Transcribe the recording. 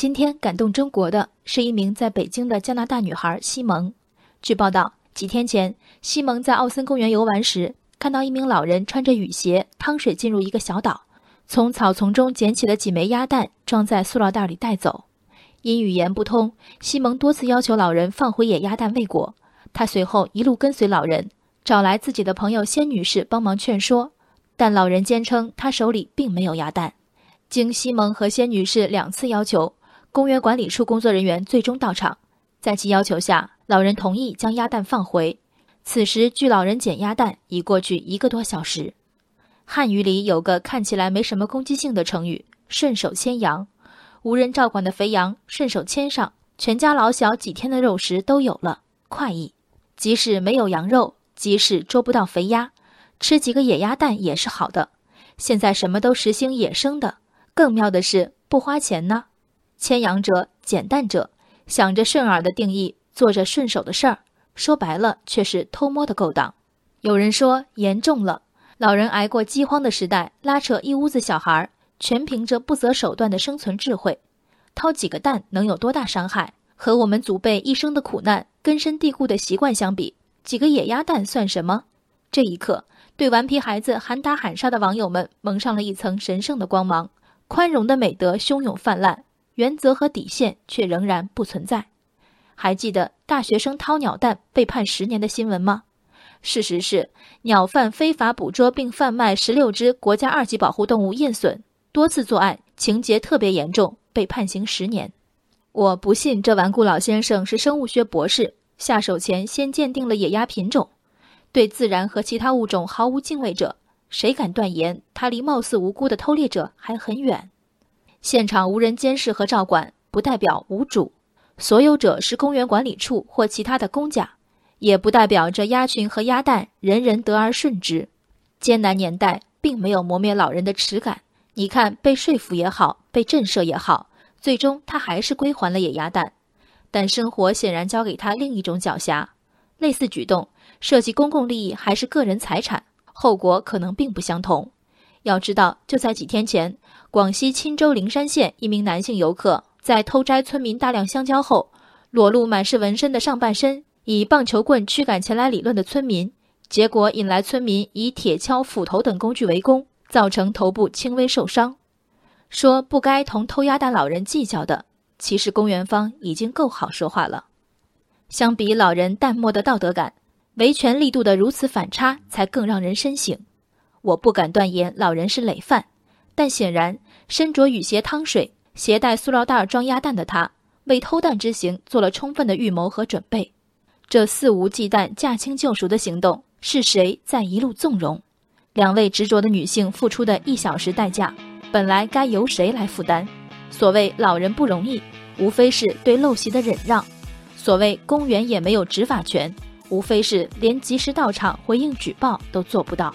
今天感动中国的是一名在北京的加拿大女孩西蒙。据报道，几天前，西蒙在奥森公园游玩时，看到一名老人穿着雨鞋趟水进入一个小岛，从草丛中捡起了几枚鸭蛋，装在塑料袋里带走。因语言不通，西蒙多次要求老人放回野鸭蛋未果。他随后一路跟随老人，找来自己的朋友仙女士帮忙劝说，但老人坚称他手里并没有鸭蛋。经西蒙和仙女士两次要求，公园管理处工作人员最终到场，在其要求下，老人同意将鸭蛋放回。此时，距老人捡鸭蛋已过去一个多小时。汉语里有个看起来没什么攻击性的成语“顺手牵羊”，无人照管的肥羊顺手牵上，全家老小几天的肉食都有了，快意。即使没有羊肉，即使捉不到肥鸭，吃几个野鸭蛋也是好的。现在什么都实行野生的。更妙的是不花钱呢，牵羊者捡蛋者，想着顺耳的定义，做着顺手的事儿，说白了却是偷摸的勾当。有人说严重了，老人挨过饥荒的时代，拉扯一屋子小孩，全凭着不择手段的生存智慧，掏几个蛋能有多大伤害？和我们祖辈一生的苦难、根深蒂固的习惯相比，几个野鸭蛋算什么？这一刻，对顽皮孩子喊打喊杀的网友们蒙上了一层神圣的光芒。宽容的美德汹涌泛滥，原则和底线却仍然不存在。还记得大学生掏鸟蛋被判十年的新闻吗？事实是，鸟贩非法捕捉并贩卖十六只国家二级保护动物燕隼，多次作案，情节特别严重，被判刑十年。我不信这顽固老先生是生物学博士，下手前先鉴定了野鸭品种，对自然和其他物种毫无敬畏者。谁敢断言他离貌似无辜的偷猎者还很远？现场无人监视和照管，不代表无主。所有者是公园管理处或其他的公家，也不代表这鸭群和鸭蛋人人得而顺之。艰难年代并没有磨灭老人的耻感。你看，被说服也好，被震慑也好，最终他还是归还了野鸭蛋。但生活显然交给他另一种狡黠。类似举动涉及公共利益还是个人财产？后果可能并不相同。要知道，就在几天前，广西钦州灵山县一名男性游客在偷摘村民大量香蕉后，裸露满是纹身的上半身，以棒球棍驱赶前来理论的村民，结果引来村民以铁锹、斧头等工具围攻，造成头部轻微受伤。说不该同偷鸭蛋老人计较的，其实公园方已经够好说话了。相比老人淡漠的道德感。维权力度的如此反差，才更让人深省。我不敢断言老人是累犯，但显然身着雨鞋趟水、携带塑料袋装鸭蛋的他，为偷蛋之行做了充分的预谋和准备。这肆无忌惮、驾轻就熟的行动，是谁在一路纵容？两位执着的女性付出的一小时代价，本来该由谁来负担？所谓老人不容易，无非是对陋习的忍让；所谓公园也没有执法权。无非是连及时到场回应举报都做不到。